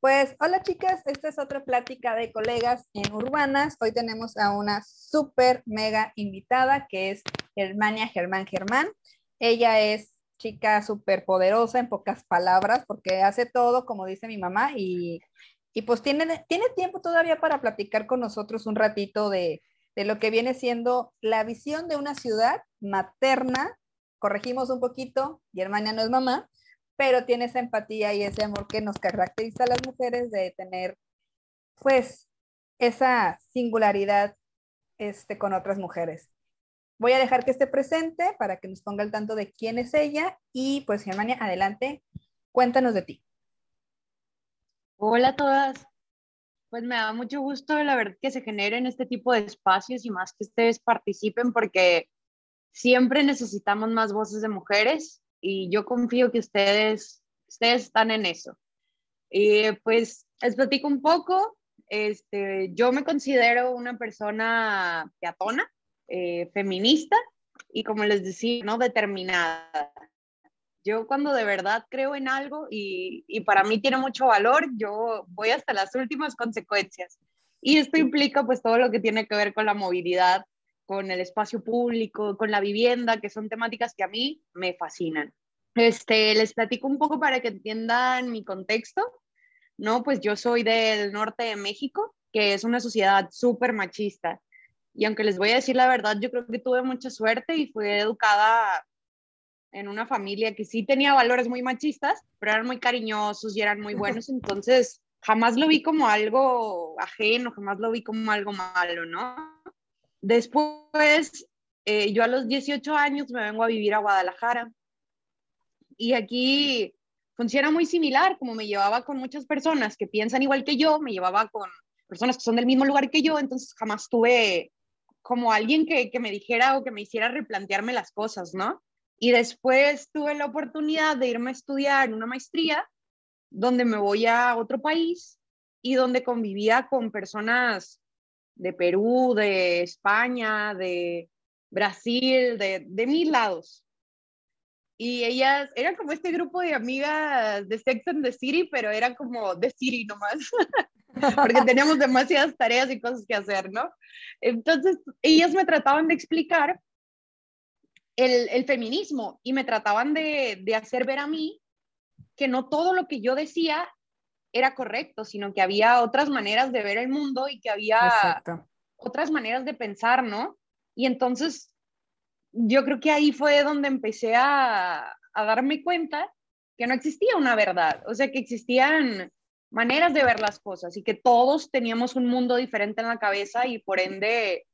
Pues hola chicas, esta es otra plática de colegas en Urbanas. Hoy tenemos a una súper mega invitada que es Germania Germán Germán. Ella es chica súper poderosa en pocas palabras porque hace todo como dice mi mamá y, y pues tiene, tiene tiempo todavía para platicar con nosotros un ratito de, de lo que viene siendo la visión de una ciudad materna. Corregimos un poquito, Germania no es mamá, pero tiene esa empatía y ese amor que nos caracteriza a las mujeres de tener, pues, esa singularidad este, con otras mujeres. Voy a dejar que esté presente para que nos ponga al tanto de quién es ella y pues Germania, adelante, cuéntanos de ti. Hola a todas. Pues me da mucho gusto, la verdad, que se generen este tipo de espacios y más que ustedes participen porque siempre necesitamos más voces de mujeres y yo confío que ustedes, ustedes están en eso. Y pues les platico un poco. Este, yo me considero una persona peatona, eh, feminista y como les decía, ¿no? Determinada. Yo cuando de verdad creo en algo y, y para mí tiene mucho valor, yo voy hasta las últimas consecuencias. Y esto implica pues todo lo que tiene que ver con la movilidad con el espacio público, con la vivienda, que son temáticas que a mí me fascinan. Este, les platico un poco para que entiendan mi contexto, ¿no? Pues yo soy del norte de México, que es una sociedad súper machista. Y aunque les voy a decir la verdad, yo creo que tuve mucha suerte y fui educada en una familia que sí tenía valores muy machistas, pero eran muy cariñosos y eran muy buenos. Entonces, jamás lo vi como algo ajeno, jamás lo vi como algo malo, ¿no? Después, eh, yo a los 18 años me vengo a vivir a Guadalajara y aquí funciona muy similar, como me llevaba con muchas personas que piensan igual que yo, me llevaba con personas que son del mismo lugar que yo, entonces jamás tuve como alguien que, que me dijera o que me hiciera replantearme las cosas, ¿no? Y después tuve la oportunidad de irme a estudiar una maestría donde me voy a otro país y donde convivía con personas de Perú, de España, de Brasil, de, de mil lados. Y ellas, eran como este grupo de amigas de Sex and the City, pero era como de City nomás, porque teníamos demasiadas tareas y cosas que hacer, ¿no? Entonces, ellas me trataban de explicar el, el feminismo y me trataban de, de hacer ver a mí que no todo lo que yo decía era correcto, sino que había otras maneras de ver el mundo y que había otras maneras de pensar, ¿no? Y entonces yo creo que ahí fue donde empecé a, a darme cuenta que no existía una verdad, o sea, que existían maneras de ver las cosas y que todos teníamos un mundo diferente en la cabeza y por ende,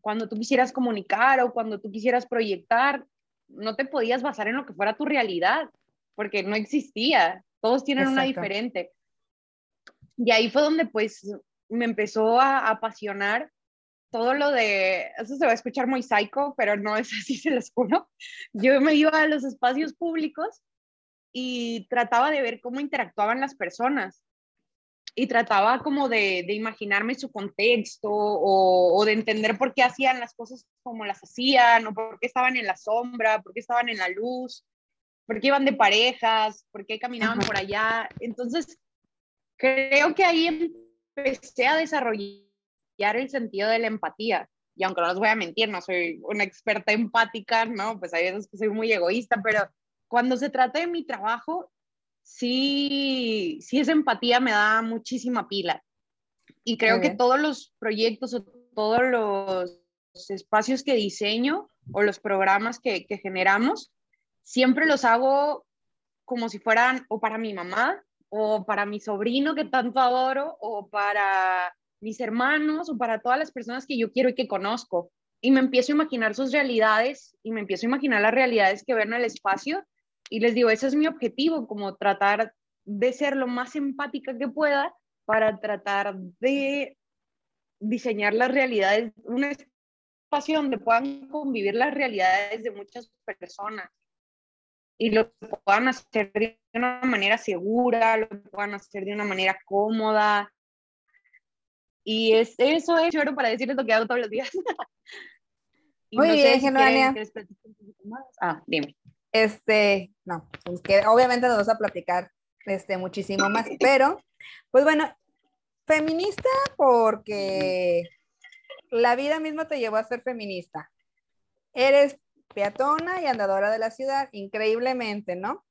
cuando tú quisieras comunicar o cuando tú quisieras proyectar, no te podías basar en lo que fuera tu realidad, porque no existía, todos tienen una diferente. Y ahí fue donde pues me empezó a apasionar todo lo de, eso se va a escuchar muy psycho, pero no es así, se los juro. Yo me iba a los espacios públicos y trataba de ver cómo interactuaban las personas y trataba como de, de imaginarme su contexto o, o, de entender por qué hacían las cosas como las hacían o por qué estaban en la sombra, por qué estaban en la luz, por qué iban de parejas, por qué caminaban por allá. Entonces, creo que ahí empecé a desarrollar el sentido de la empatía. Y aunque no les voy a mentir, no soy una experta empática, ¿no? Pues hay veces que soy muy egoísta, pero cuando se trata de mi trabajo, sí, sí esa empatía me da muchísima pila. Y creo que todos los proyectos o todos los espacios que diseño o los programas que, que generamos, siempre los hago como si fueran o para mi mamá o para mi sobrino que tanto adoro, o para mis hermanos, o para todas las personas que yo quiero y que conozco. Y me empiezo a imaginar sus realidades y me empiezo a imaginar las realidades que ven en el espacio. Y les digo, ese es mi objetivo, como tratar de ser lo más empática que pueda para tratar de diseñar las realidades, un espacio donde puedan convivir las realidades de muchas personas y lo puedan hacer de una manera segura, lo puedan hacer de una manera cómoda. Y es, eso es lloro para decirles lo que hago todos los días. Muy bien, Germania. ah, dime. Este, no, pues que obviamente nos vas a platicar este, muchísimo más, pero Pues bueno, feminista porque la vida misma te llevó a ser feminista. Eres peatona y andadora de la ciudad, increíblemente, ¿no?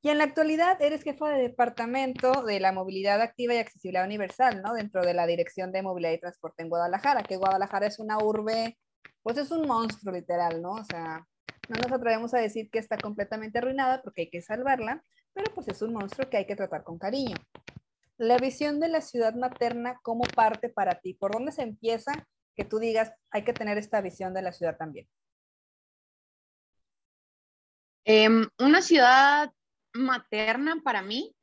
Y en la actualidad eres jefa de departamento de la movilidad activa y accesibilidad universal, ¿no? Dentro de la Dirección de Movilidad y Transporte en Guadalajara, que Guadalajara es una urbe, pues es un monstruo literal, ¿no? O sea, no nos atrevemos a decir que está completamente arruinada porque hay que salvarla, pero pues es un monstruo que hay que tratar con cariño. La visión de la ciudad materna, ¿cómo parte para ti? ¿Por dónde se empieza que tú digas, hay que tener esta visión de la ciudad también? Em, una ciudad materna para mí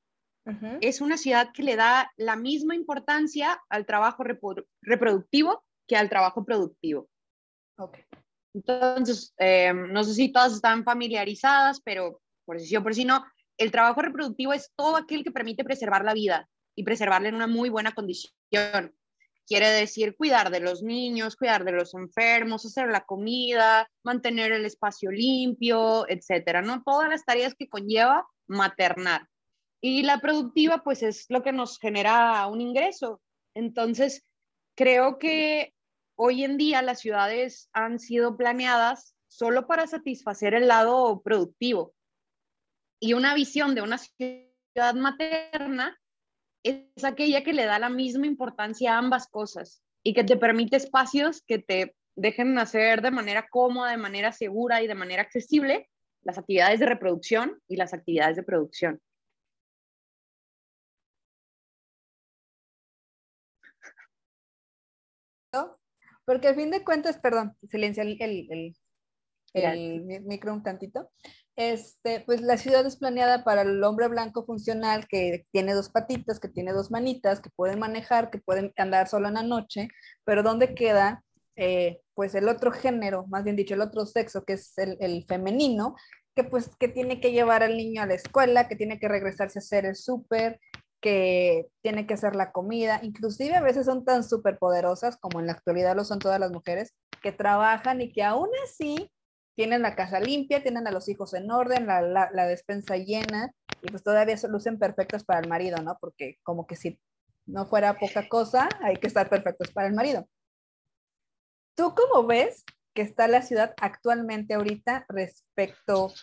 es una ciudad que le da la misma importancia al trabajo reproductivo que al trabajo productivo. Entonces, em, no sé si todas están familiarizadas, pero por si sí o por si no, el trabajo reproductivo es todo aquel que permite preservar la vida y preservarla en una muy buena condición. Quiere decir cuidar de los niños, cuidar de los enfermos, hacer la comida, mantener el espacio limpio, etcétera, ¿no? Todas las tareas que conlleva maternar. Y la productiva, pues es lo que nos genera un ingreso. Entonces, creo que hoy en día las ciudades han sido planeadas solo para satisfacer el lado productivo. Y una visión de una ciudad materna es aquella que le da la misma importancia a ambas cosas y que te permite espacios que te dejen hacer de manera cómoda, de manera segura y de manera accesible las actividades de reproducción y las actividades de producción. Porque al fin de cuentas, perdón, silencia el, el, el micro un tantito. Este, pues la ciudad es planeada para el hombre blanco funcional que tiene dos patitas, que tiene dos manitas, que pueden manejar, que pueden andar solo en la noche, pero ¿dónde queda eh, pues el otro género, más bien dicho, el otro sexo, que es el, el, femenino, que pues que tiene que llevar al niño a la escuela, que tiene que regresarse a hacer el súper, que tiene que hacer la comida, inclusive a veces son tan súper poderosas como en la actualidad lo son todas las mujeres, que trabajan y que aún así tienen la casa limpia, tienen a los hijos en orden, la, despensa llena y pues todavía lucen perfectos para el marido, ¿no? Porque como que si no fuera poca cosa, hay que estar perfectos para el marido. ¿Tú cómo ves que está la ciudad actualmente ahorita respecto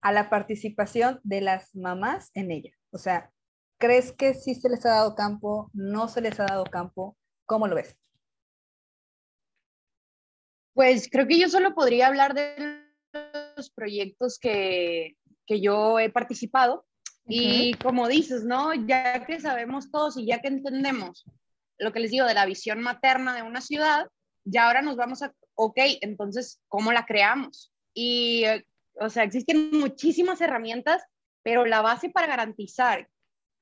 a la participación de las mamás en ella? O sea, ¿crees que sí se les ha dado campo? ¿No se les ha dado campo? ¿Cómo lo ves? Pues creo que yo solo podría hablar de los proyectos que, que yo he participado. Y como dices, ¿no? Ya que sabemos todos y ya que entendemos lo que les digo de la visión materna de una ciudad, ya ahora nos vamos a, ok, entonces, ¿cómo la creamos? Y, o sea, existen muchísimas herramientas, pero la base para garantizar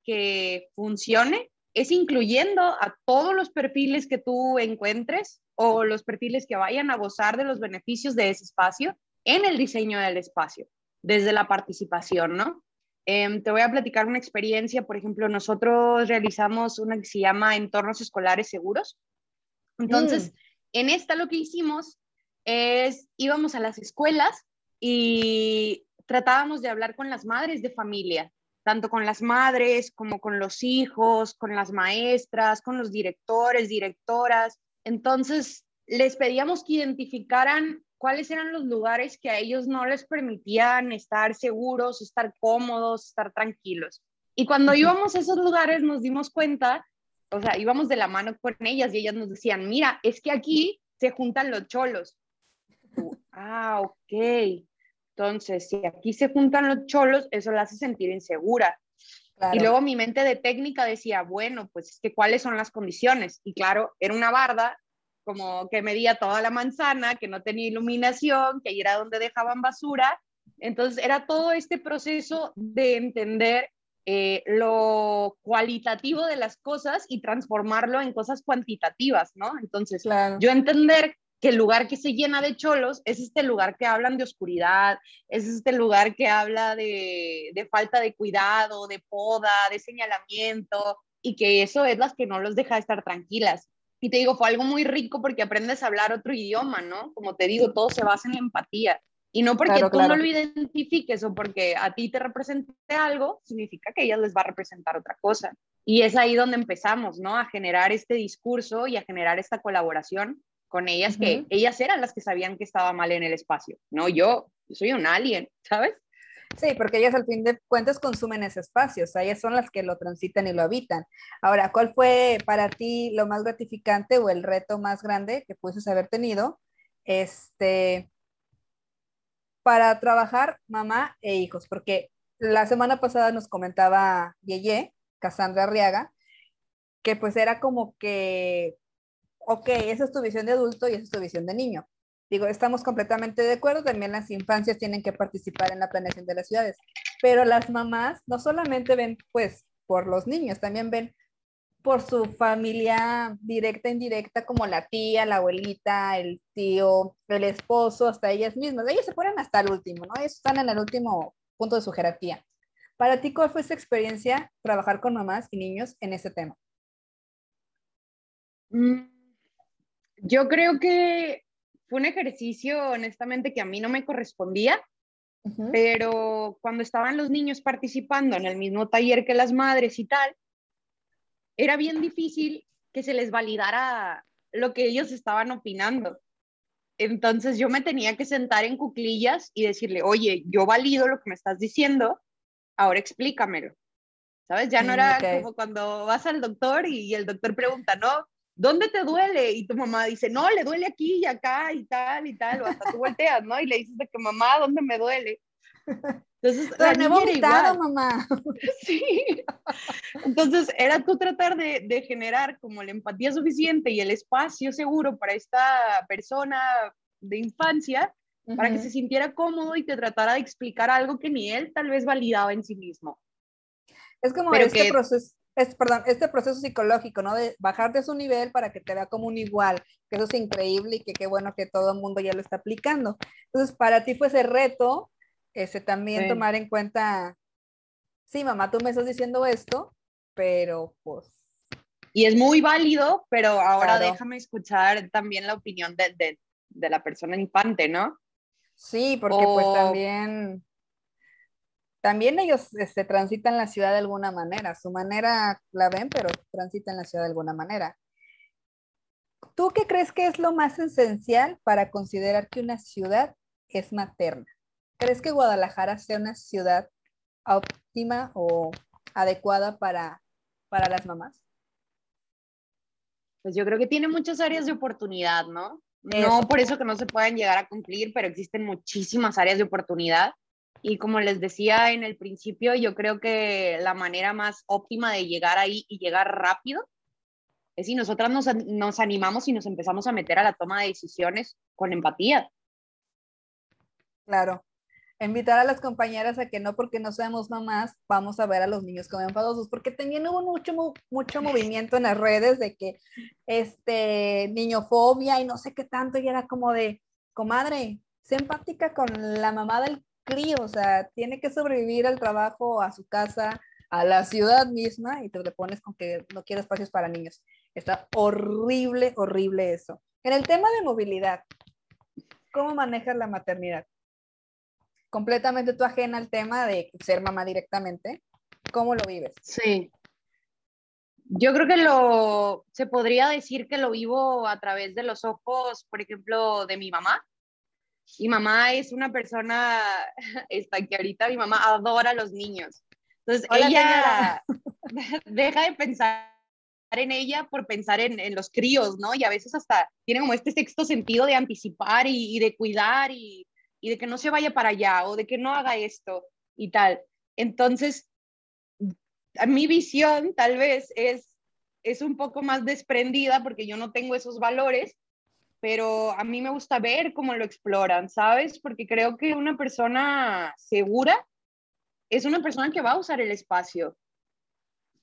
que funcione es incluyendo a todos los perfiles que tú encuentres o los perfiles que vayan a gozar de los beneficios de ese espacio en el diseño del espacio, desde la participación, ¿no? Em, te voy a platicar una experiencia, por ejemplo, nosotros realizamos una que se llama entornos escolares seguros. Entonces, mm. en esta lo que hicimos es, íbamos a las escuelas y tratábamos de hablar con las madres de familia, tanto con las madres como con los hijos, con las maestras, con los directores, directoras. Entonces, les pedíamos que identificaran cuáles eran los lugares que a ellos no les permitían estar seguros, estar cómodos, estar tranquilos. Y cuando íbamos a esos lugares nos dimos cuenta, o sea, íbamos de la mano con ellas y ellas nos decían, mira, es que aquí se juntan los cholos. ah, ok. Entonces, si aquí se juntan los cholos, eso la hace sentir insegura. Y luego mi mente de técnica decía, bueno, pues es que cuáles son las condiciones. Y claro, era una barda como que medía toda la manzana, que no tenía iluminación, que ahí era donde dejaban basura. Entonces era todo este proceso de entender eh, lo cualitativo de las cosas y transformarlo en cosas cuantitativas, ¿no? Entonces, yo entender que el lugar que se llena de cholos es este lugar que hablan de oscuridad, es este lugar que habla de, de falta de cuidado, de poda, de señalamiento, y que eso es las que no los deja estar tranquilas. Y te digo, fue algo muy rico porque aprendes a hablar otro idioma, ¿no? Como te digo, todo se basa en la empatía. Y no porque tú no lo identifiques o porque a ti te represente algo, significa que a ellas les va a representar otra cosa. Y es ahí donde empezamos, ¿no? A generar este discurso y a generar esta colaboración con ellas, que ellas eran las que sabían que estaba mal en el espacio, no yo, yo soy un alien, ¿sabes? Sí, porque ellas al fin de cuentas consumen ese espacio, o sea, ellas son las que lo transitan y lo habitan. Ahora, ¿cuál fue para ti lo más gratificante o el reto más grande que pudieses haber tenido este, para trabajar mamá e hijos? Porque la semana pasada nos comentaba Yeye, Cassandra Arriaga, que pues era como que, ok, esa es tu visión de adulto y esa es tu visión de niño. Digo, estamos completamente de acuerdo, también las infancias tienen que participar en la planeación de las ciudades, pero las mamás no solamente ven pues por los niños, también ven por su familia directa indirecta, como la tía, la abuelita, el tío, el esposo, hasta ellas mismas. Ellas se ponen hasta el último, ¿no? Ellos están en el último punto de su jerarquía. Para ti, ¿cuál fue esa experiencia trabajar con mamás y niños en ese tema? Mm, yo creo que fue un ejercicio, honestamente, que a mí no me correspondía, pero cuando estaban los niños participando en el mismo taller que las madres y tal, era bien difícil que se les validara lo que ellos estaban opinando. Entonces yo me tenía que sentar en cuclillas y decirle, oye, yo valido lo que me estás diciendo, ahora explícamelo. ¿Sabes? Ya no mm, era como cuando vas al doctor y el doctor pregunta, no, ¿dónde te duele? Y tu mamá dice, no, le duele aquí y acá y tal y tal, o hasta tú volteas, ¿no? Y le dices de que mamá, ¿dónde me duele? Entonces, la niña igual. mamá. Sí. Entonces, era tú tratar de, de, generar como la empatía suficiente y el espacio seguro para esta persona de infancia para que se sintiera cómodo y te tratara de explicar algo que ni él tal vez validaba en sí mismo. Es como este proceso, es, perdón, este proceso psicológico, ¿no? De bajarte a su nivel para que te vea como un igual, que eso es increíble y que qué bueno que todo el mundo ya lo está aplicando. Entonces, para ti fue ese reto, ese también tomar en cuenta, sí, mamá, tú me estás diciendo esto, pero pues... Y es muy válido, pero ahora déjame escuchar también la opinión de, de, de, la persona infante, ¿no? Sí, porque pues también también ellos se este, transitan la ciudad de alguna manera, su manera la ven, pero transitan la ciudad de alguna manera. ¿Tú qué crees que es lo más esencial para considerar que una ciudad es materna? ¿Crees que Guadalajara sea una ciudad óptima o adecuada para, para las mamás? Pues yo creo que tiene muchas áreas de oportunidad, ¿no? No por eso que no se pueden llegar a cumplir, pero existen muchísimas áreas de oportunidad y como les decía en el principio, yo creo que la manera más óptima de llegar ahí y llegar rápido es si nosotras nos, animamos y nos empezamos a meter a la toma de decisiones con empatía. Claro. Invitar a las compañeras a que no porque no seamos mamás, vamos a ver a los niños como enfadosos, porque también hubo mucho, mucho movimiento en las redes de que este niñofobia y no sé qué tanto, y era como de, comadre, sé empática con la mamá del o sea, tiene que sobrevivir al trabajo, a su casa, a la ciudad misma y te pones con que no quiere espacios para niños. Está horrible, horrible eso. En el tema de movilidad, ¿cómo manejas la maternidad? Completamente tú ajena al tema de ser mamá directamente. ¿Cómo lo vives? Sí. Yo creo que lo, se podría decir que lo vivo a través de los ojos, por ejemplo, de mi mamá mi mamá es una persona esta, que ahorita mi mamá adora a los niños. Entonces, ella deja de pensar en ella por pensar en, en, los críos, ¿no? Y a veces hasta tiene como este sexto sentido de anticipar y, y de cuidar y, y, de que no se vaya para allá o de que no haga esto y tal. Entonces, mi visión tal vez es, es un poco más desprendida porque yo no tengo esos valores, pero a mí me gusta ver cómo lo exploran, ¿sabes? Porque creo que una persona segura es una persona que va a usar el espacio.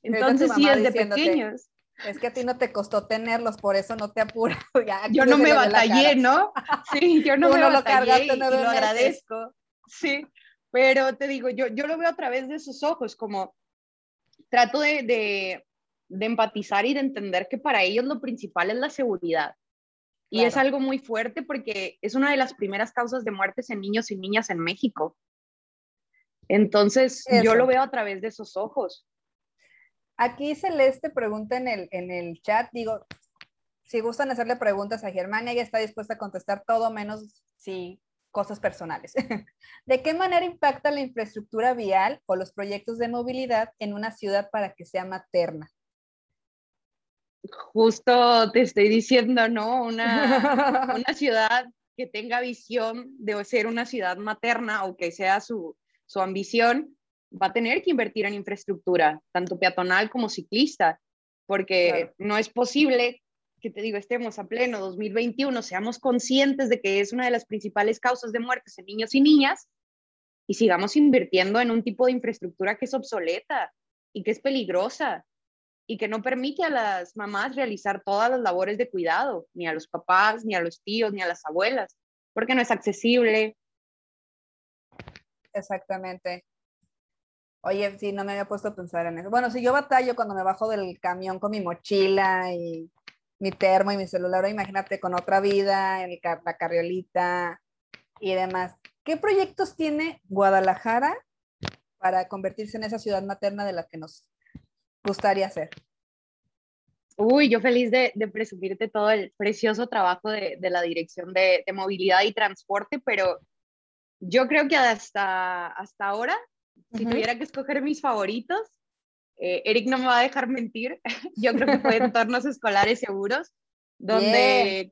Entonces, sí, desde pequeños. Es que a ti no te costó tenerlos, por eso no te apuro. yo no me batallé, ¿no? Sí, yo no me no batallé y lo agradezco. Sí, pero te digo, yo, yo lo veo a través de sus ojos, como trato de, de, de empatizar y de entender que para ellos lo principal es la seguridad. Y es algo muy fuerte porque es una de las primeras causas de muertes en niños y niñas en México. Entonces, yo lo veo a través de esos ojos. Aquí Celeste pregunta en el, en el chat, digo, si gustan hacerle preguntas a Germania, ella está dispuesta a contestar todo menos si cosas personales. ¿De qué manera impacta la infraestructura vial o los proyectos de movilidad en una ciudad para que sea materna? Justo te estoy diciendo, ¿no? Una, una ciudad que tenga visión de ser una ciudad materna o que sea su, su ambición, va a tener que invertir en infraestructura, tanto peatonal como ciclista, porque no es posible que te digo, estemos a pleno 2021, seamos conscientes de que es una de las principales causas de muertes en niños y niñas y sigamos invirtiendo en un tipo de infraestructura que es obsoleta y que es peligrosa y que no permite a las mamás realizar todas las labores de cuidado, ni a los papás, ni a los tíos, ni a las abuelas, porque no es accesible. Exactamente. Oye, sí, no me había puesto a pensar en eso. Bueno, si yo batallo cuando me bajo del camión con mi mochila y mi termo y mi celular, imagínate con otra vida, el, la carriolita y demás. ¿Qué proyectos tiene Guadalajara para convertirse en esa ciudad materna de la que nos gustaría ser? Uy, yo feliz de, presumirte todo el precioso trabajo de, la Dirección de, Movilidad y Transporte, pero yo creo que hasta, hasta ahora, si tuviera que escoger mis favoritos, eh, Eric no me va a dejar mentir, yo creo que fue entornos escolares seguros, donde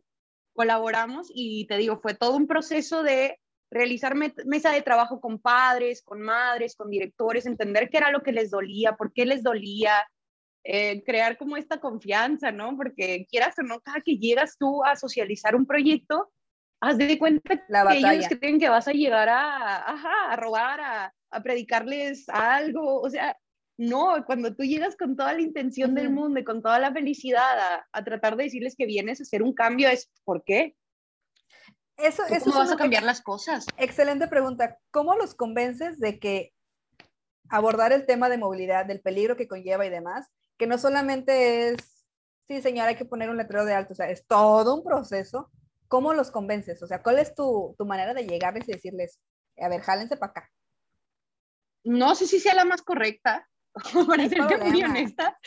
colaboramos y te digo, fue todo un proceso de realizar mesa de trabajo con padres, con madres, con directores, entender qué era lo que les dolía, por qué les dolía, eh, crear como esta confianza, ¿no? Porque quieras o no, cada que llegas tú a socializar un proyecto, haz de cuenta La que ellos creen que vas a llegar a, ajá, a robar, a, a predicarles algo, o sea, no, cuando tú llegas con toda la intención del mundo y con toda la felicidad a, tratar de decirles que vienes a hacer un cambio, es ¿por qué? Eso, eso ¿Cómo vas a cambiar las cosas? Excelente pregunta. ¿Cómo los convences de que abordar el tema de movilidad, del peligro que conlleva y demás, que no solamente es, sí, señora, hay que poner un letrero de alto, o sea, es todo un proceso. ¿Cómo los convences? O sea, ¿cuál es tu, tu manera de llegarles y decirles, a ver, jálense para acá? No sé si sea la más correcta, para ser muy honesta,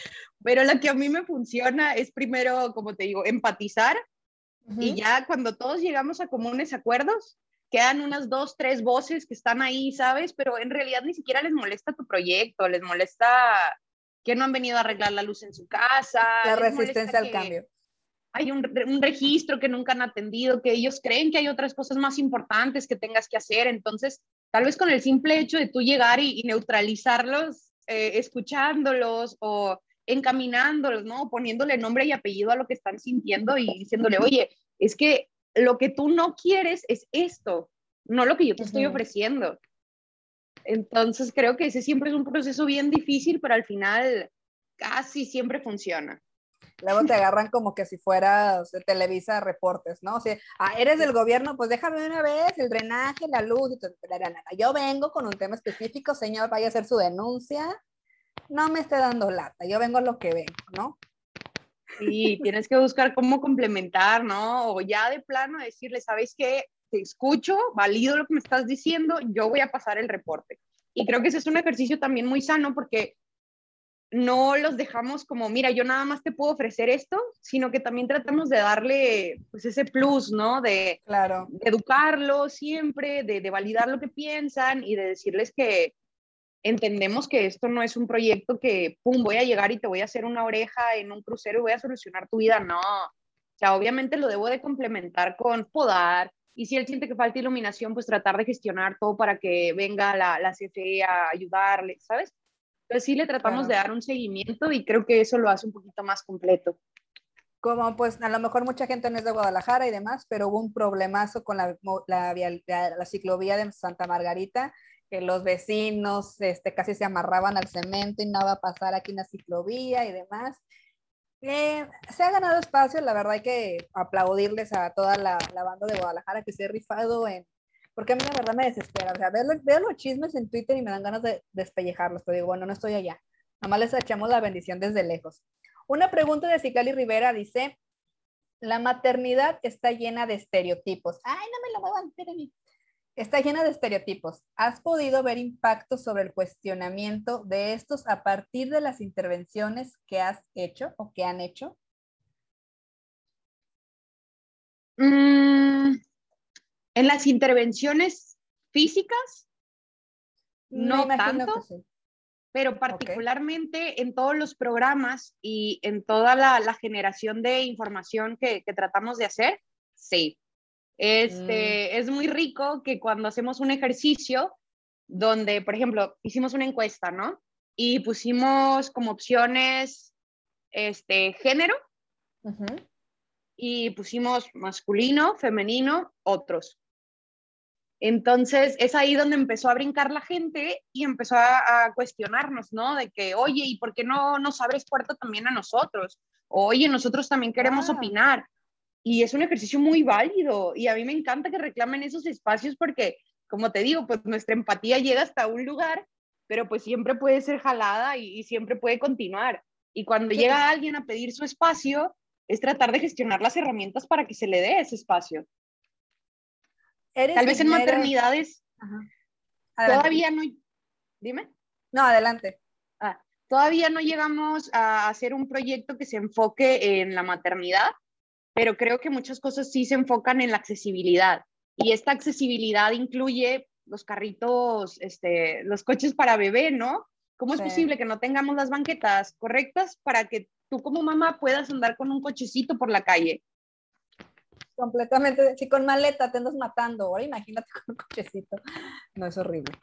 pero la que a mí me funciona es primero, como te digo, empatizar y ya cuando todos llegamos a comunes acuerdos, quedan unas dos, tres voces que están ahí, ¿sabes? Pero en realidad ni siquiera les molesta tu proyecto, les molesta que no han venido a arreglar la luz en su casa. La resistencia al cambio. Hay un, un, registro que nunca han atendido, que ellos creen que hay otras cosas más importantes que tengas que hacer. Entonces, tal vez con el simple hecho de tú llegar y neutralizarlos, eh, escuchándolos o encaminándolos, ¿no? Poniéndole nombre y apellido a lo que están sintiendo y diciéndole, oye, es que lo que tú no quieres es esto, no lo que yo te estoy ofreciendo. Entonces creo que ese siempre es un proceso bien difícil, pero al final casi siempre funciona. Luego te agarran como que si fueras de Televisa Reportes, ¿no? O sea, ah, eres del gobierno, pues déjame una vez el drenaje, la luz y todo. Yo vengo con un tema específico, señor, vaya a hacer su denuncia. No me esté dando lata, yo vengo lo que vengo, ¿no? Y tienes que buscar cómo complementar, ¿no? O ya de plano decirle, ¿sabes qué? Te escucho, valido lo que me estás diciendo, yo voy a pasar el reporte. Y creo que ese es un ejercicio también muy sano porque no los dejamos como, mira, yo nada más te puedo ofrecer esto, sino que también tratamos de darle pues ese plus, ¿no? De, claro. educarlos siempre, de, de, validar lo que piensan y de decirles que entendemos que esto no es un proyecto que, pum, voy a llegar y te voy a hacer una oreja en un crucero y voy a solucionar tu vida, no. O sea, obviamente lo debo de complementar con podar, y si él siente que falta iluminación, pues tratar de gestionar todo para que venga la, la CFE a ayudarle, ¿sabes? Entonces sí le tratamos de dar un seguimiento y creo que eso lo hace un poquito más completo. Como pues a lo mejor mucha gente no es de Guadalajara y demás, pero hubo un problemazo con la, la, la, ciclovía de Santa Margarita, que los vecinos este, casi se amarraban al cemento y nada va a pasar aquí en la ciclovía y demás. Eh, se ha ganado espacio, la verdad hay que aplaudirles a toda la, la banda de Guadalajara que se ha rifado en porque a mí la verdad me desespera. O sea, veo, los chismes en Twitter y me dan ganas de despellejarlos, pero digo, bueno, no estoy allá. Nomás les echamos la bendición desde lejos. Una pregunta de Cicali Rivera dice, la maternidad está llena de estereotipos. Ay, no me lo muevan, espérenme. Está llena de estereotipos. ¿Has podido ver impactos sobre el cuestionamiento de estos a partir de las intervenciones que has hecho o que han hecho? Mm, en las intervenciones físicas, no tanto, pero particularmente en todos los programas y en toda la, generación de información que, tratamos de hacer, sí. Este, mm. Es muy rico que cuando hacemos un ejercicio donde, por ejemplo, hicimos una encuesta, ¿no? Y pusimos como opciones este, género, y pusimos masculino, femenino, otros. Entonces es ahí donde empezó a brincar la gente y empezó a, cuestionarnos, ¿no? De que, oye, ¿y por qué no nos abres puerta también a nosotros? Oye, nosotros también queremos opinar. Y es un ejercicio muy válido y a mí me encanta que reclamen esos espacios porque, como te digo, pues nuestra empatía llega hasta un lugar, pero pues siempre puede ser jalada y, siempre puede continuar. Y cuando llega alguien a pedir su espacio, es tratar de gestionar las herramientas para que se le dé ese espacio. Tal vez en maternidades todavía no... Dime. No, adelante. Ah, todavía no llegamos a hacer un proyecto que se enfoque en la maternidad, pero creo que muchas cosas sí se enfocan en la accesibilidad. Y esta accesibilidad incluye los carritos, este, los coches para bebé, ¿no? ¿Cómo es posible que no tengamos las banquetas correctas para que tú como mamá puedas andar con un cochecito por la calle. Completamente, si con maleta te andas matando, ahora imagínate con un cochecito. No, es horrible.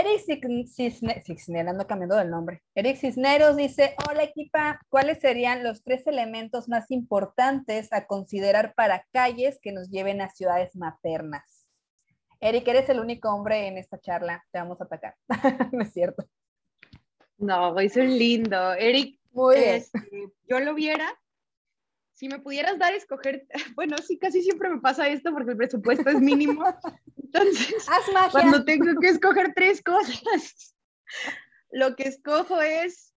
Eric Cisneros, ando cambiando del nombre. Eric Cisneros dice, hola equipa, ¿cuáles serían los tres elementos más importantes a considerar para calles que nos lleven a ciudades maternas? Eric, eres el único hombre en esta charla, te vamos a atacar. no es cierto. No, es un lindo. Eric, Muy este, yo lo viera. Si me pudieras dar a escoger, bueno, sí, casi siempre me pasa esto porque el presupuesto es mínimo. Entonces, cuando tengo que escoger tres cosas, lo que escojo es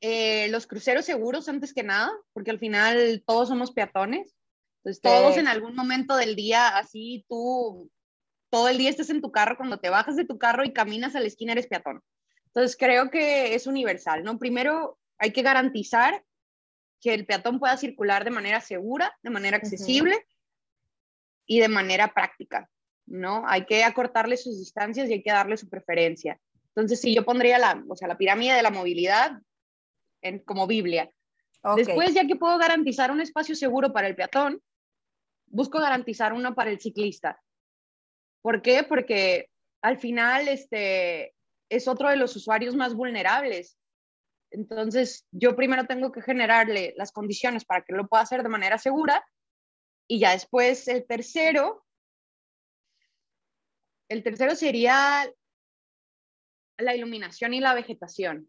eh, los cruceros seguros antes que nada, porque al final todos somos peatones. Entonces, todos en algún momento del día, así tú, todo el día estás en tu carro, cuando te bajas de tu carro y caminas a la esquina, eres peatón. Entonces creo que es universal, ¿no? Primero hay que garantizar que el peatón pueda circular de manera segura, de manera accesible y de manera práctica, ¿no? Hay que acortarle sus distancias y hay que darle su preferencia. Entonces, si yo pondría la, o sea, la pirámide de la movilidad en, como Biblia. Después, ya que puedo garantizar un espacio seguro para el peatón, busco garantizar uno para el ciclista. ¿Por qué? Porque al final, este, es otro de los usuarios más vulnerables. Entonces, yo primero tengo que generarle las condiciones para que lo pueda hacer de manera segura y ya después el tercero, el tercero sería la iluminación y la vegetación.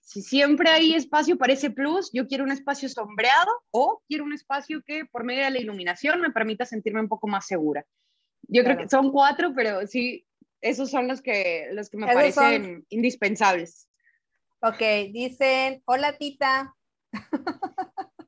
Si siempre hay espacio para ese plus, yo quiero un espacio sombreado o quiero un espacio que por medio de la iluminación me permita sentirme un poco más segura. Yo creo que son cuatro, pero sí, esos son los que, los que me parecen indispensables. Ok, dicen, hola tita.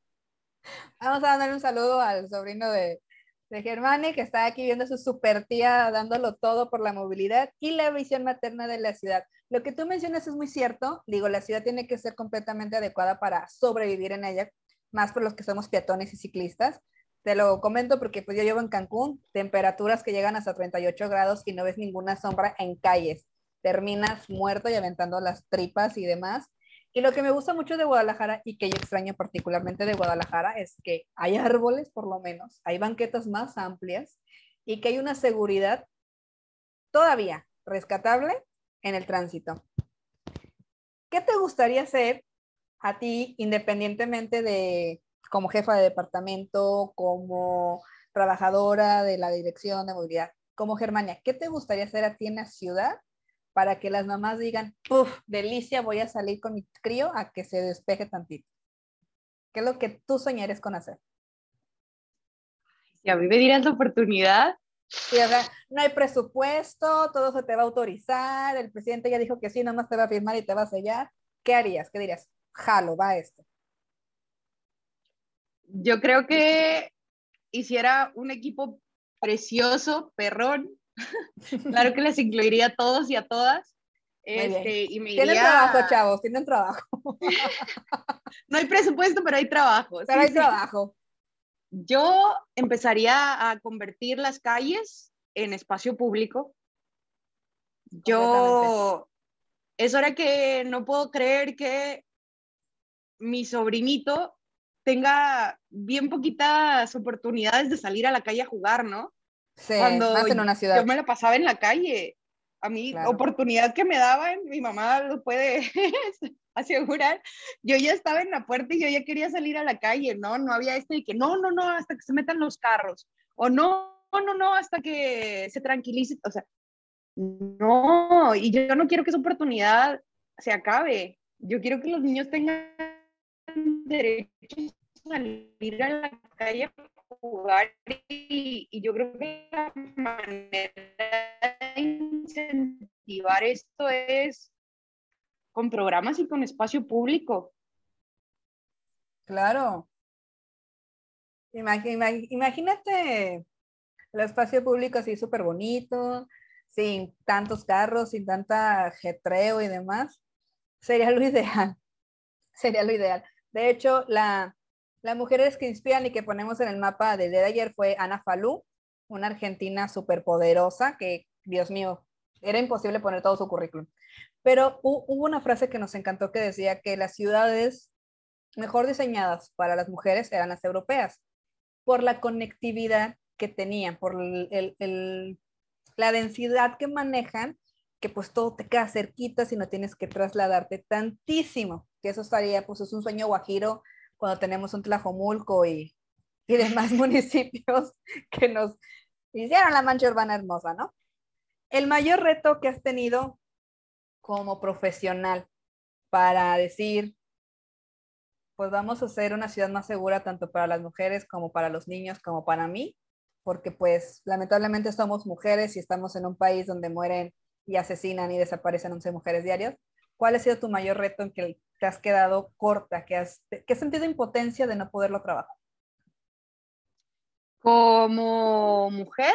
Vamos a darle un saludo al sobrino de, de Germani, que está aquí viendo a su super tía dándolo todo por la movilidad y la visión materna de la ciudad. Lo que tú mencionas es muy cierto. Digo, la ciudad tiene que ser completamente adecuada para sobrevivir en ella, más por los que somos peatones y ciclistas. Te lo comento porque pues yo llevo en Cancún, temperaturas que llegan hasta 38 grados y no ves ninguna sombra en calles. Terminas muerto y aventando las tripas y demás. Y lo que me gusta mucho de Guadalajara y que yo extraño particularmente de Guadalajara es que hay árboles por lo menos, hay banquetas más amplias y que hay una seguridad todavía rescatable en el tránsito. ¿Qué te gustaría hacer a ti independientemente de como jefa de departamento, como trabajadora de la dirección de movilidad, como Germania, ¿qué te gustaría hacer a ti en la ciudad para que las mamás digan, uff, delicia, voy a salir con mi crío a que se despeje tantito? ¿Qué es lo que tú soñares con hacer? Si a mí me dieras la oportunidad. Sí, o sea, no hay presupuesto, todo se te va a autorizar, el presidente ya dijo que sí, nomás te va a firmar y te va a sellar. ¿Qué harías? ¿Qué dirías? Jalo, va esto yo creo que hiciera un equipo precioso, perrón. claro que les incluiría a todos y a todas. Este, y me tienen trabajo, chavos, tienen trabajo. no hay presupuesto, pero hay trabajo. Pero hay trabajo. Yo empezaría a convertir las calles en espacio público. Yo, es hora que no puedo creer que mi sobrinito tenga bien poquitas oportunidades de salir a la calle a jugar, ¿no? Sí, Cuando más en una ciudad. Yo me la pasaba en la calle. A mí, oportunidad que me daban, mi mamá lo puede asegurar. Yo ya estaba en la puerta y yo ya quería salir a la calle, ¿no? No había este de que no, no, no, hasta que se metan los carros. O no, no, no, hasta que se tranquilice. O sea, no, y yo no quiero que esa oportunidad se acabe. Yo quiero que los niños tengan derecho a salir a la calle a jugar y, yo creo que la manera de incentivar esto es con programas y con espacio público. Claro. Imagínate el espacio público así súper bonito, sin tantos carros, sin tanta jetreo y demás. Sería lo ideal. Sería lo ideal. De hecho, la, las mujeres que inspiran y que ponemos en el mapa desde ayer fue Ana Falú, una argentina súper poderosa que, Dios mío, era imposible poner todo su currículum. Pero hubo una frase que nos encantó que decía que las ciudades mejor diseñadas para las mujeres eran las europeas, por la conectividad que tenían, por la densidad que manejan, que pues todo te queda cerquita si no tienes que trasladarte tantísimo que eso estaría, pues es un sueño guajiro cuando tenemos un Tlajomulco y, y demás municipios que nos hicieron la mancha urbana hermosa, ¿no? El mayor reto que has tenido como profesional para decir, pues vamos a hacer una ciudad más segura tanto para las mujeres como para los niños, como para mí, porque pues lamentablemente somos mujeres y estamos en un país donde mueren y asesinan y desaparecen 11 mujeres diarias. ¿Cuál ha sido tu mayor reto en que te has quedado corta, que has, que has sentido impotencia de no poderlo trabajar? Como mujer.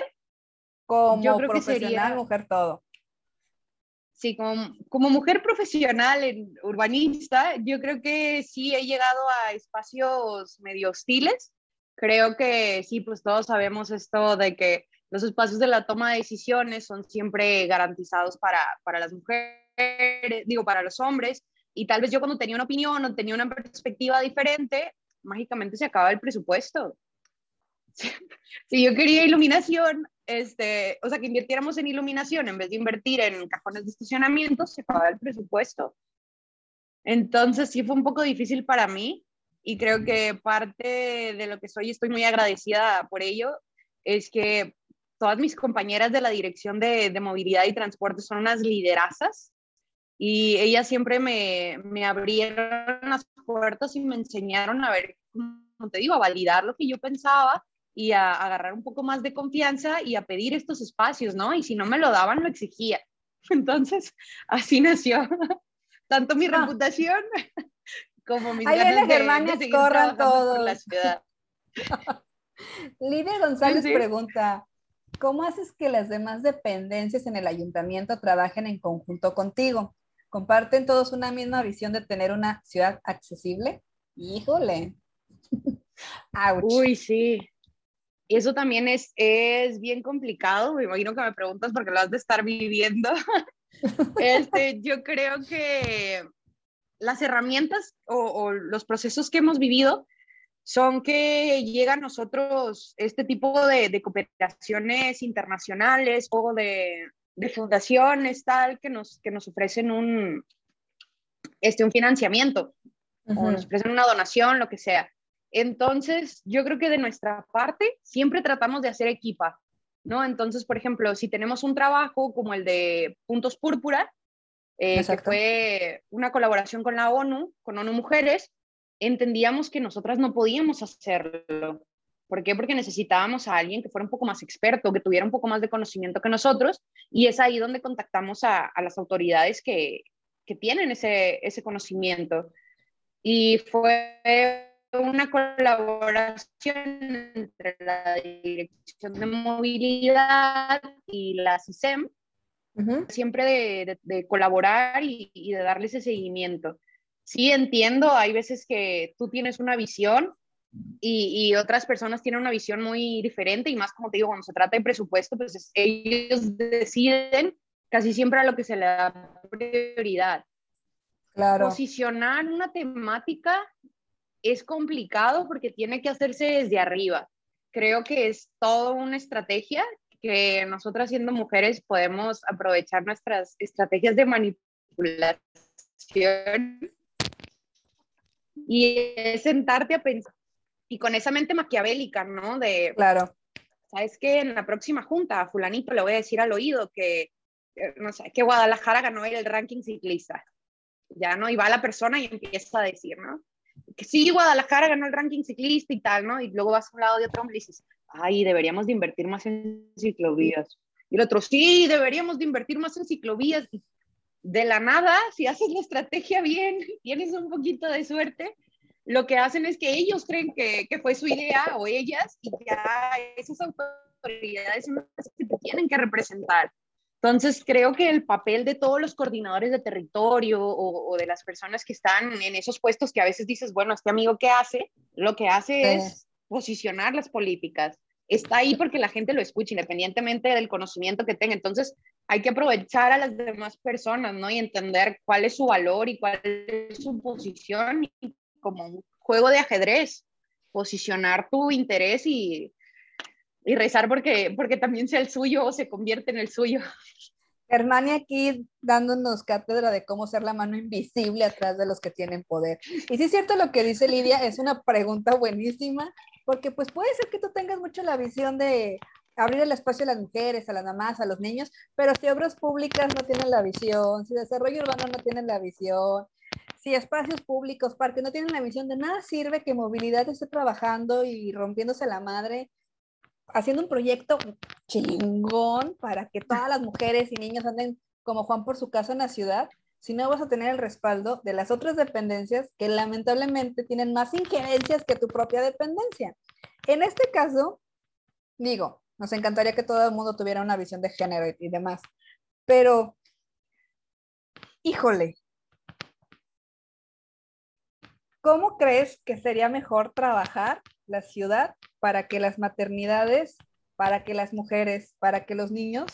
Como yo creo profesional, que sería, mujer, todo. Sí, como, como mujer profesional en urbanista, yo creo que sí he llegado a espacios medio hostiles. Creo que sí, pues todos sabemos esto de que los espacios de la toma de decisiones son siempre garantizados para, para las mujeres, digo, para los hombres, y tal vez yo cuando tenía una opinión o tenía una perspectiva diferente, mágicamente se acaba el presupuesto. Si yo quería iluminación, este, o sea, que invirtiéramos en iluminación en vez de invertir en cajones de estacionamiento, se acaba el presupuesto. Entonces sí fue un poco difícil para mí y creo que parte de lo que soy, estoy muy agradecida por ello, es que todas mis compañeras de la Dirección de, de Movilidad y Transporte son unas liderazas y ellas siempre me, me abrieron las puertas y me enseñaron a ver, como te digo, a validar lo que yo pensaba y a, agarrar un poco más de confianza y a pedir estos espacios, ¿no? Y si no me lo daban, lo exigía. Entonces, así nació tanto mi ah. reputación como mis Ahí ganas de, de corran todos. Por la ciudad. Lidia González pregunta, ¿cómo haces que las demás dependencias en el ayuntamiento trabajen en conjunto contigo? ¿Comparten todos una misma visión de tener una ciudad accesible? Híjole. Uy, sí. Eso también es, es bien complicado. Me imagino que me preguntas porque lo has de estar viviendo. este, yo creo que las herramientas o, o, los procesos que hemos vivido son que llega a nosotros este tipo de, de cooperaciones internacionales o de, de fundaciones tal que nos, que nos ofrecen un, este, un financiamiento o nos ofrecen una donación, lo que sea. Entonces, yo creo que de nuestra parte siempre tratamos de hacer equipa, ¿no? Entonces, por ejemplo, si tenemos un trabajo como el de Puntos Púrpura, eh, que fue una colaboración con la ONU, con ONU Mujeres, entendíamos que nosotras no podíamos hacerlo. ¿Por qué? Porque necesitábamos a alguien que fuera un poco más experto, que tuviera un poco más de conocimiento que nosotros, y es ahí donde contactamos a, las autoridades que, que tienen ese, ese conocimiento. Y fue una colaboración entre la Dirección de Movilidad y la CISEM, siempre de, colaborar y, y, de darle ese seguimiento. Sí, entiendo, hay veces que tú tienes una visión y, y, otras personas tienen una visión muy diferente y más como te digo, cuando se trata de presupuesto, pues ellos deciden casi siempre a lo que se le da prioridad. Claro. Posicionar una temática es complicado porque tiene que hacerse desde arriba. Creo que es toda una estrategia que nosotras siendo mujeres podemos aprovechar nuestras estrategias de manipulación y es sentarte a pensar y con esa mente maquiavélica, ¿no? De, claro. ¿Sabes qué? En la próxima junta a fulanito le voy a decir al oído que, no sé, que Guadalajara ganó el ranking ciclista. Ya, ¿no? Y va la persona y empieza a decir, ¿no? Que sí, Guadalajara ganó el ranking ciclista y tal, ¿no? Y luego vas a un lado de otro hombre y dices, ay, deberíamos de invertir más en ciclovías. Y el otro, sí, deberíamos de invertir más en ciclovías. de la nada, si haces la estrategia bien, tienes un poquito de suerte, lo que hacen es que ellos creen que, que fue su idea o ellas y ya esas autoridades son las que te tienen que representar. Entonces, creo que el papel de todos los coordinadores de territorio o, o, de las personas que están en esos puestos que a veces dices, bueno, este amigo, ¿qué hace? Lo que hace es posicionar las políticas. Está ahí porque la gente lo escucha, independientemente del conocimiento que tenga. Entonces, hay que aprovechar a las demás personas, ¿no? Y entender cuál es su valor y cuál es su posición y como un juego de ajedrez, posicionar tu interés y, rezar porque, porque también sea el suyo o se convierte en el suyo. Germania aquí dándonos cátedra de cómo ser la mano invisible atrás de los que tienen poder. Y sí es cierto lo que dice Lidia, es una pregunta buenísima, porque pues puede ser que tú tengas mucho la visión de abrir el espacio a las mujeres, a las mamás, a los niños, pero si obras públicas no tienen la visión, si desarrollo urbano no tienen la visión, si espacios públicos, parques no tienen la visión de nada sirve que movilidad esté trabajando y rompiéndose la madre haciendo un proyecto chingón para que todas las mujeres y niños anden como Juan por su casa en la ciudad, si no vas a tener el respaldo de las otras dependencias que lamentablemente tienen más injerencias que tu propia dependencia. En este caso, digo, nos encantaría que todo el mundo tuviera una visión de género y, demás, pero, híjole, ¿cómo crees que sería mejor trabajar la ciudad para que las maternidades, para que las mujeres, para que los niños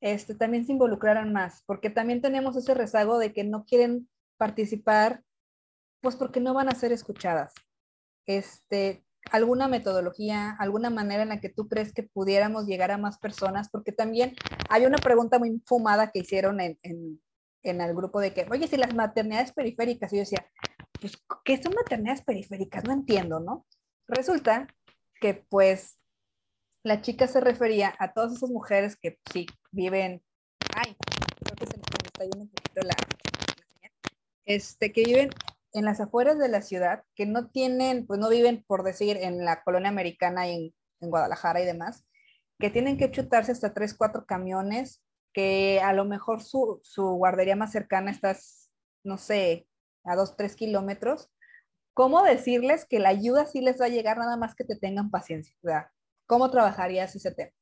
este, también se involucraran más, porque también tenemos ese rezago de que no quieren participar, pues porque no van a ser escuchadas. Este, alguna metodología, alguna manera en la que tú crees que pudiéramos llegar a más personas, porque también hay una pregunta muy fumada que hicieron en, en, en el grupo de que, oye, si las maternidades periféricas, yo decía, pues, ¿qué son maternidades periféricas? No entiendo, ¿no? Resulta que pues la chica se refería a todas esas mujeres que sí viven, ay, creo que se me está yendo un poquito la, este, que viven en las afueras de la ciudad, que no tienen, pues no viven, por decir, en la colonia americana y en, en Guadalajara y demás, que tienen que chutarse hasta tres, cuatro camiones, que a lo mejor su, su guardería más cercana está, no sé, a dos, tres kilómetros, ¿cómo decirles que la ayuda sí les va a llegar nada más que te tengan paciencia? ¿Cómo trabajarías ese tema?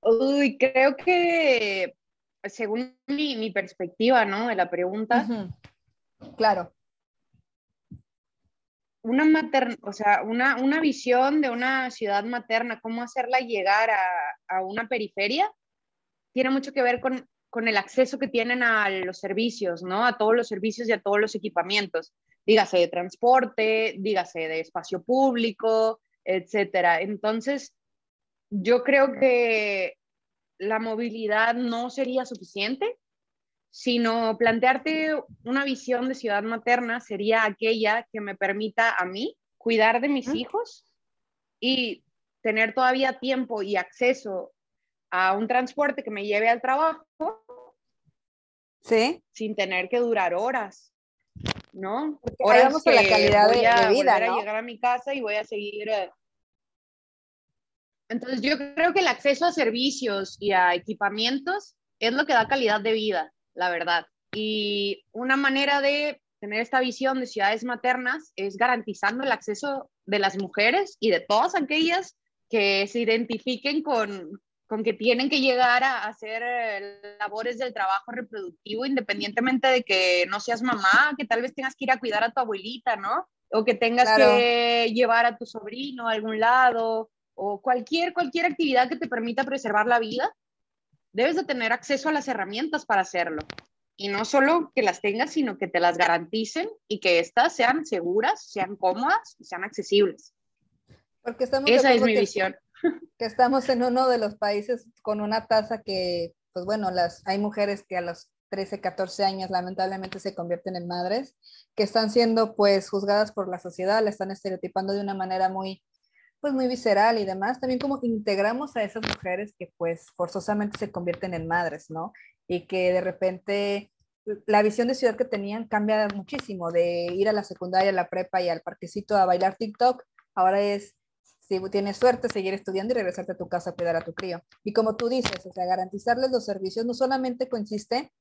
Uy, creo que según mi, perspectiva, ¿no? De la pregunta. Claro. Una materna, o sea, una, una, visión de una ciudad materna, cómo hacerla llegar a, a una periferia, tiene mucho que ver con con el acceso que tienen a los servicios, ¿no? A todos los servicios y a todos los equipamientos, dígase de transporte, dígase de espacio público, etcétera. Entonces, yo creo que la movilidad no sería suficiente, sino plantearte una visión de ciudad materna sería aquella que me permita a mí cuidar de mis hijos y tener todavía tiempo y acceso a un transporte que me lleve al trabajo ¿Sí? sin tener que durar horas, ¿no? Porque vamos la calidad de, a vida, ¿no? a llegar a mi casa y voy a seguir. Eh. Entonces yo creo que el acceso a servicios y a equipamientos es lo que da calidad de vida, la verdad. Y una manera de tener esta visión de ciudades maternas es garantizando el acceso de las mujeres y de todas aquellas que se identifiquen con, con que tienen que llegar a hacer eh, labores del trabajo reproductivo, independientemente de que no seas mamá, que tal vez tengas que ir a cuidar a tu abuelita, ¿no? O que tengas que llevar a tu sobrino a algún lado, o cualquier, cualquier actividad que te permita preservar la vida, debes de tener acceso a las herramientas para hacerlo. Y no solo que las tengas, sino que te las garanticen y que éstas sean seguras, sean cómodas y sean accesibles. Porque estamos Esa es mi visión que estamos en uno de los países con una tasa que, pues bueno, las, hay mujeres que a los 13, 14 años lamentablemente se convierten en madres, que están siendo pues juzgadas por la sociedad, la están estereotipando de una manera muy, pues muy visceral y demás. También como integramos a esas mujeres que pues forzosamente se convierten en madres, ¿no? Y que de repente la visión de ciudad que tenían cambia muchísimo, de ir a la secundaria, a la prepa y al parquecito a bailar TikTok, ahora es si tienes suerte, seguir estudiando y regresarte a tu casa a cuidar a tu crío. Y como tú dices, o sea, garantizarles los servicios no solamente consiste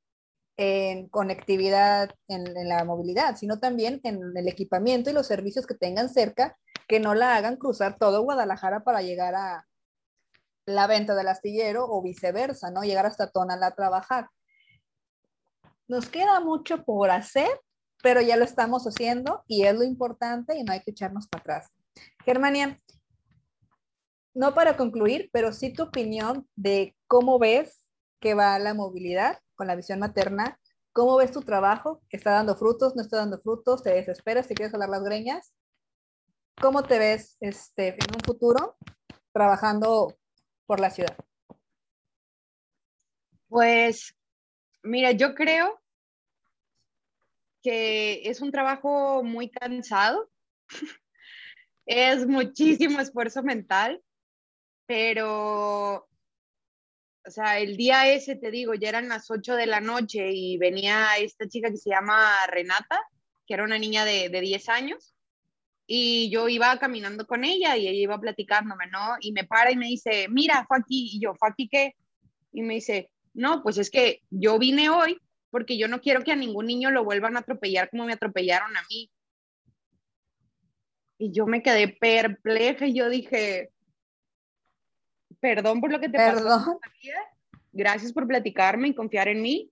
en conectividad en, la movilidad, sino también en el equipamiento y los servicios que tengan cerca, que no la hagan cruzar todo Guadalajara para llegar a la venta del astillero o viceversa, ¿no? Llegar hasta Tonalá a trabajar. Nos queda mucho por hacer, pero ya lo estamos haciendo y es lo importante y no hay que echarnos para atrás. Germania, no para concluir, pero sí tu opinión de cómo ves que va la movilidad con la visión materna, cómo ves tu trabajo, está dando frutos, no está dando frutos, te desesperas, te quieres jalar las greñas, cómo te ves este, en un futuro trabajando por la ciudad. Pues, mira, yo creo que es un trabajo muy cansado, es muchísimo esfuerzo mental, pero, o sea, el día ese, te digo, ya eran las 8 de la noche y venía esta chica que se llama Renata, que era una niña de, de 10 años, y yo iba caminando con ella y ella iba platicándome, ¿no? Y me para y me dice, mira, fue aquí, y yo, ¿fue aquí qué? Y me dice, no, pues es que yo vine hoy porque yo no quiero que a ningún niño lo vuelvan a atropellar como me atropellaron a mí. Y yo me quedé perpleja y yo dije, perdón por lo que te pasó. Gracias por platicarme y confiar en mí.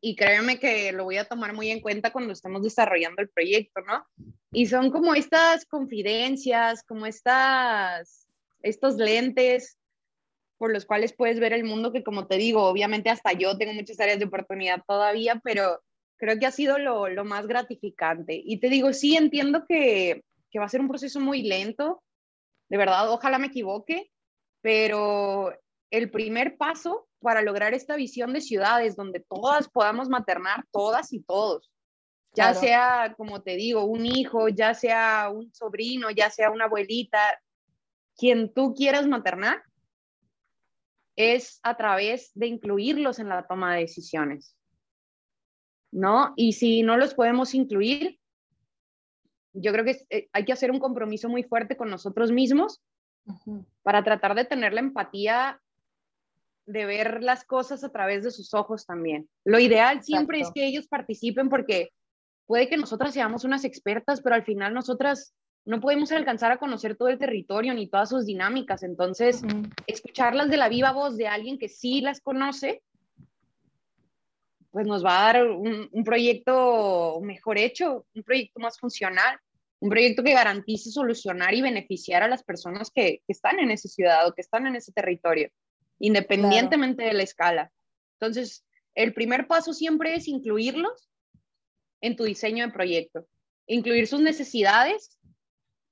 Y créeme que lo voy a tomar muy en cuenta cuando estemos desarrollando el proyecto, ¿no? Y son como estas confidencias, como estas, estos lentes por los cuales puedes ver el mundo que, como te digo, obviamente hasta yo tengo muchas áreas de oportunidad todavía, pero creo que ha sido lo, lo más gratificante. Y te digo, sí, entiendo que, que va a ser un proceso muy lento, de verdad, ojalá me equivoque, pero el primer paso para lograr esta visión de ciudades donde todas podamos maternar, todas y todos, ya sea, como te digo, un hijo, ya sea un sobrino, ya sea una abuelita, quien tú quieras maternar, es a través de incluirlos en la toma de decisiones. ¿No? Y si no los podemos incluir, yo creo que eh, hay que hacer un compromiso muy fuerte con nosotros mismos para tratar de tener la empatía de ver las cosas a través de sus ojos también. Lo ideal siempre es que ellos participen porque puede que nosotras seamos unas expertas, pero al final nosotras no podemos alcanzar a conocer todo el territorio ni todas sus dinámicas. Entonces, escucharlas de la viva voz de alguien que sí las conoce, pues nos va a dar un, un proyecto mejor hecho, un proyecto más funcional un proyecto que garantice solucionar y beneficiar a las personas que, están en esa ciudad o que están en ese territorio, independientemente de la escala. Entonces, el primer paso siempre es incluirlos en tu diseño de proyecto, incluir sus necesidades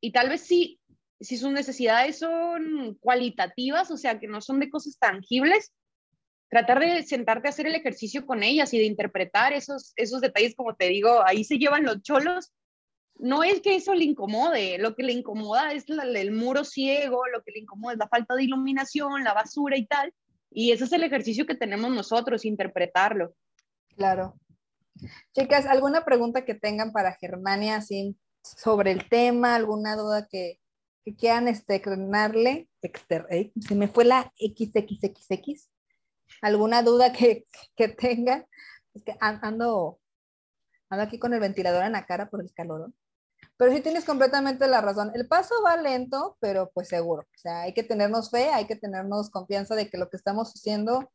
y tal vez si, si sus necesidades son cualitativas, o sea, que no son de cosas tangibles, tratar de sentarte a hacer el ejercicio con ellas y de interpretar esos, esos detalles, como te digo, ahí se llevan los cholos no es que eso le incomode, lo que le incomoda es el muro ciego, lo que le incomoda es la falta de iluminación, la basura y tal. Y ese es el ejercicio que tenemos nosotros, interpretarlo. Claro. Chicas, ¿alguna pregunta que tengan para Germania sobre el tema? ¿Alguna duda que, quieran externarle? se me fue la XXXX. ¿Alguna duda que, que tengan? Es que ando ando aquí con el ventilador en la cara por el calor. Pero sí tienes completamente la razón. El paso va lento, pero pues seguro. O sea, hay que tenernos fe, hay que tenernos confianza de que lo que estamos haciendo,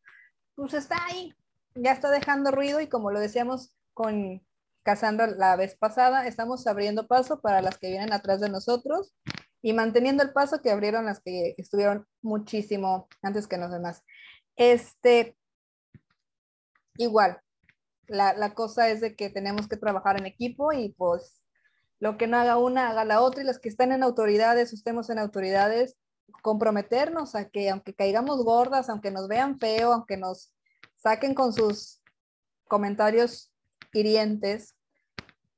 pues está ahí. Ya está dejando ruido y como lo decíamos con Casandra la vez pasada, estamos abriendo paso para las que vienen atrás de nosotros y manteniendo el paso que abrieron las que estuvieron muchísimo antes que los demás. Este, igual, la, la cosa es de que tenemos que trabajar en equipo y pues lo que no haga una, haga la otra, y los que están en autoridades, estemos en autoridades, comprometernos a que aunque caigamos gordas, aunque nos vean feo, aunque nos saquen con sus comentarios hirientes,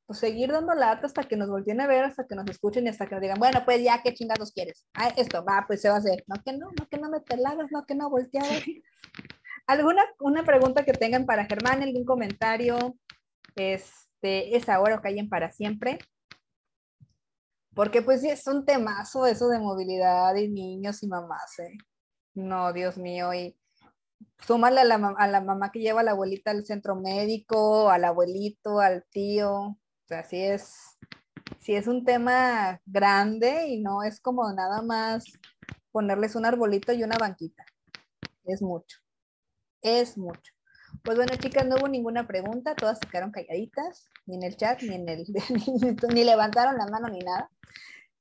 pues seguir dando lata hasta que nos volteen a ver, hasta que nos escuchen y hasta que nos digan, bueno, pues ya, ¿qué chingados quieres? Ah, esto, va, pues se va a hacer. No, que no, no, que no me peladas, no, que no volteadas. ¿Alguna una pregunta que tengan para Germán, algún comentario? Este, es ahora o callen para siempre. Porque pues sí, es un temazo eso de movilidad y niños y mamás, ¿eh? No, Dios mío, y súmale a la, a la mamá que lleva a la abuelita al centro médico, al abuelito, al tío, o sea, sí es, sí es un tema grande y no es como nada más ponerles un arbolito y una banquita. Es mucho, es mucho. Pues bueno, chicas, no hubo ninguna pregunta, todas se quedaron calladitas, ni en el chat, ni en el, ni levantaron la mano, ni nada.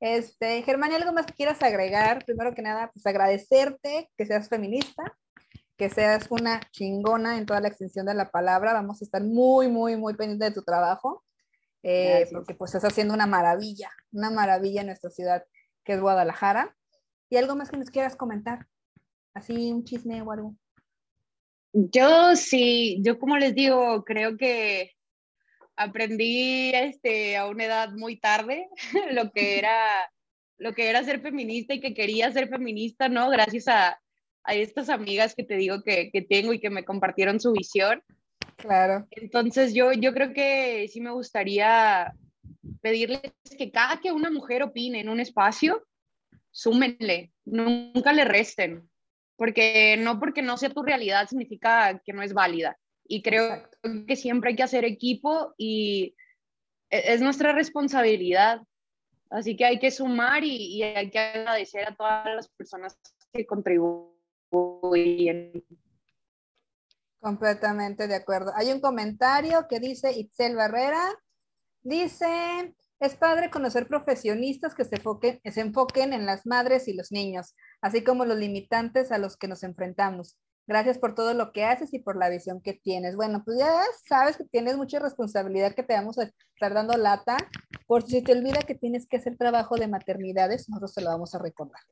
Este, Germán, ¿algo más que quieras agregar? Primero que nada, pues agradecerte que seas feminista, que seas una chingona en toda la extensión de la palabra. Vamos a estar muy, muy, muy pendientes de tu trabajo, eh, porque pues estás haciendo una maravilla, una maravilla en nuestra ciudad, que es Guadalajara. ¿Y algo más que nos quieras comentar? Así un chisme o algo. Yo sí, yo como les digo, creo que aprendí este, a una edad muy tarde lo que era lo que era ser feminista y que quería ser feminista, ¿no? Gracias a, a estas amigas que te digo que, que, tengo y que me compartieron su visión. Claro. Entonces yo, yo creo que sí me gustaría pedirles que cada que una mujer opine en un espacio, súmenle, nunca le resten, porque no porque no sea tu realidad significa que no es válida. Y creo que siempre hay que hacer equipo y e, es nuestra responsabilidad. Así que hay que sumar y, hay que agradecer a todas las personas que contribuyen. Completamente de acuerdo. Hay un comentario que dice Itzel Barrera. Dice, es padre conocer profesionistas que se enfoquen, se enfoquen en las madres y los niños, así como los limitantes a los que nos enfrentamos. Gracias por todo lo que haces y por la visión que tienes. Bueno, pues ya sabes que tienes mucha responsabilidad que te vamos a estar dando lata. Por si te olvida que tienes que hacer trabajo de maternidades, nosotros te lo vamos a recordar.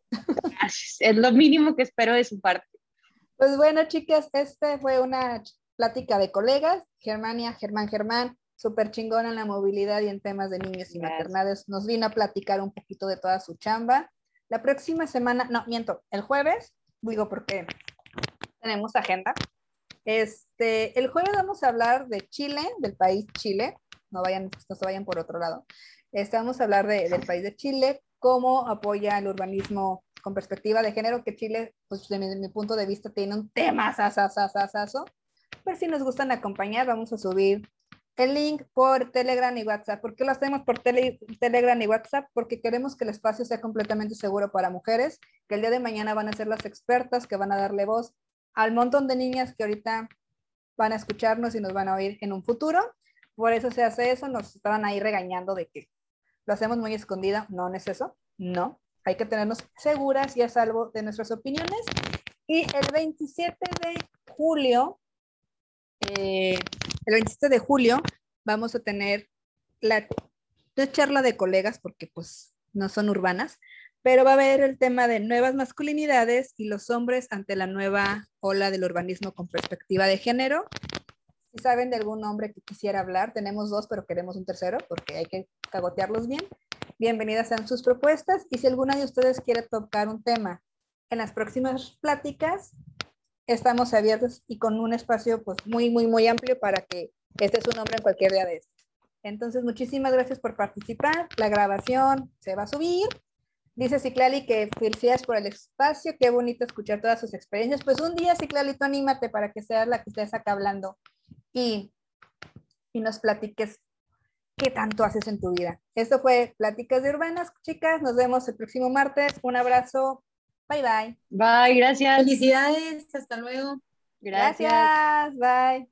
Es lo mínimo que espero de su parte. Pues bueno, chicas, este fue una plática de colegas. Germania, Germán, Germán, súper chingón en la movilidad y en temas de niños y maternidades. Nos vino a platicar un poquito de toda su chamba. La próxima semana, no, miento, el jueves, digo porque tenemos agenda. Este, el jueves vamos a hablar de Chile, del país Chile. No vayan, no se vayan por otro lado. Este, vamos a hablar de, del país de Chile, cómo apoya el urbanismo con perspectiva de género, que Chile, pues desde mi, punto de vista, tiene un tema sasasasasaso. Pero si nos gustan acompañar, vamos a subir el link por Telegram y WhatsApp. ¿Por qué lo hacemos por Telegram y WhatsApp? Porque queremos que el espacio sea completamente seguro para mujeres, que el día de mañana van a ser las expertas que van a darle voz al montón de niñas que ahorita van a escucharnos y nos van a oír en un futuro. Por eso se hace eso, nos estaban ahí regañando de que lo hacemos muy escondida. No, es eso, no. Hay que tenernos seguras y a salvo de nuestras opiniones. Y el 27 de julio, eh, el 27 de julio, vamos a tener la, la charla de colegas, porque pues no son urbanas, pero va a haber el tema de nuevas masculinidades y los hombres ante la nueva ola del urbanismo con perspectiva de género. Si saben de algún hombre que quisiera hablar, tenemos dos, pero queremos un tercero porque hay que cagotearlos bien. Bienvenidas sean sus propuestas y si alguna de ustedes quiere tocar un tema en las próximas pláticas, estamos abiertos y con un espacio pues muy, muy, muy amplio para que este es su nombre en cualquier día de estos. Entonces, muchísimas gracias por participar. La grabación se va a subir Dice Ciclali que felicidades por el espacio, qué bonito escuchar todas sus experiencias. Pues un día, Ciclali, tú anímate para que seas la que estés acá hablando y, y nos platiques qué tanto haces en tu vida. Esto fue Pláticas de Urbanas, chicas. Nos vemos el próximo martes. Un abrazo. Bye bye. Bye, gracias. Felicidades, hasta luego. gracias bye.